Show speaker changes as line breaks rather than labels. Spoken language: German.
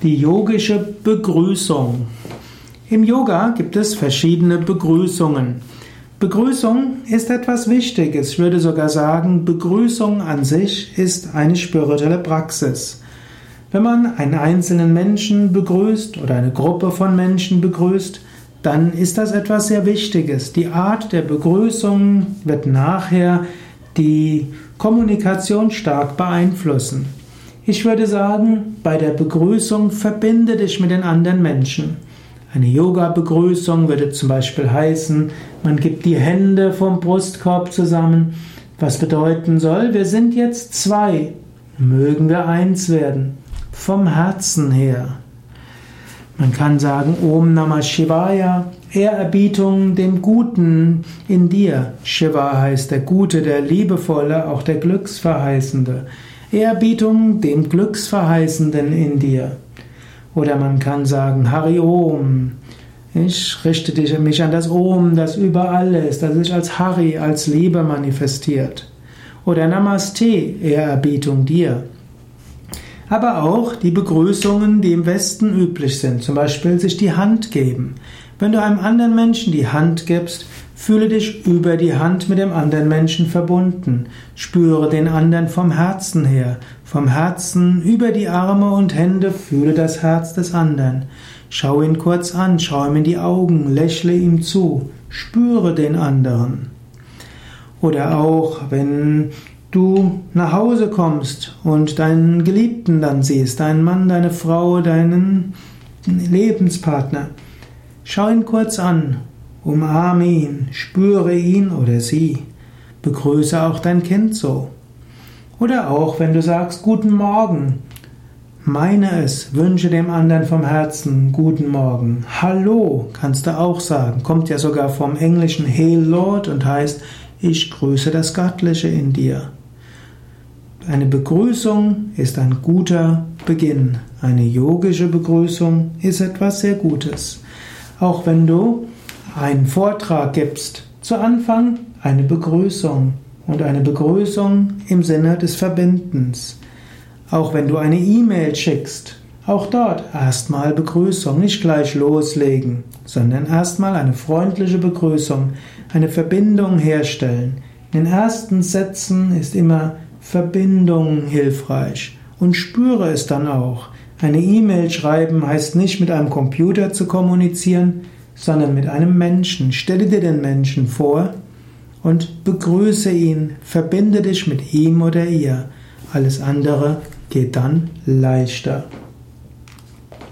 Die yogische Begrüßung. Im Yoga gibt es verschiedene Begrüßungen. Begrüßung ist etwas Wichtiges. Ich würde sogar sagen, Begrüßung an sich ist eine spirituelle Praxis. Wenn man einen einzelnen Menschen begrüßt oder eine Gruppe von Menschen begrüßt, dann ist das etwas sehr Wichtiges. Die Art der Begrüßung wird nachher die Kommunikation stark beeinflussen. Ich würde sagen, bei der Begrüßung verbinde dich mit den anderen Menschen. Eine Yoga-Begrüßung würde zum Beispiel heißen, man gibt die Hände vom Brustkorb zusammen, was bedeuten soll, wir sind jetzt zwei, mögen wir eins werden, vom Herzen her. Man kann sagen Om Namah Shivaya, Ehrerbietung dem Guten in dir. Shiva heißt der Gute, der Liebevolle, auch der Glücksverheißende. Ehrbietung dem Glücksverheißenden in dir. Oder man kann sagen, Hari Om. Ich richte mich an das Om, das überall ist, das sich als Hari, als Liebe manifestiert. Oder Namaste, Ehrerbietung dir. Aber auch die Begrüßungen, die im Westen üblich sind, zum Beispiel sich die Hand geben. Wenn du einem anderen Menschen die Hand gibst, Fühle dich über die Hand mit dem anderen Menschen verbunden. Spüre den anderen vom Herzen her. Vom Herzen über die Arme und Hände fühle das Herz des anderen. Schau ihn kurz an, schau ihm in die Augen, lächle ihm zu. Spüre den anderen. Oder auch, wenn du nach Hause kommst und deinen Geliebten dann siehst, deinen Mann, deine Frau, deinen Lebenspartner. Schau ihn kurz an Umarme ihn, spüre ihn oder sie. Begrüße auch dein Kind so. Oder auch, wenn du sagst Guten Morgen, meine es, wünsche dem anderen vom Herzen Guten Morgen. Hallo kannst du auch sagen, kommt ja sogar vom englischen Hail Lord und heißt Ich grüße das Göttliche in dir. Eine Begrüßung ist ein guter Beginn. Eine yogische Begrüßung ist etwas sehr Gutes. Auch wenn du einen Vortrag gibst, zu Anfang eine Begrüßung und eine Begrüßung im Sinne des Verbindens. Auch wenn du eine E-Mail schickst, auch dort erstmal Begrüßung, nicht gleich loslegen, sondern erstmal eine freundliche Begrüßung, eine Verbindung herstellen. In den ersten Sätzen ist immer Verbindung hilfreich und spüre es dann auch. Eine E-Mail schreiben heißt nicht mit einem Computer zu kommunizieren, sondern mit einem Menschen. Stelle dir den Menschen vor und begrüße ihn, verbinde dich mit ihm oder ihr. Alles andere geht dann leichter.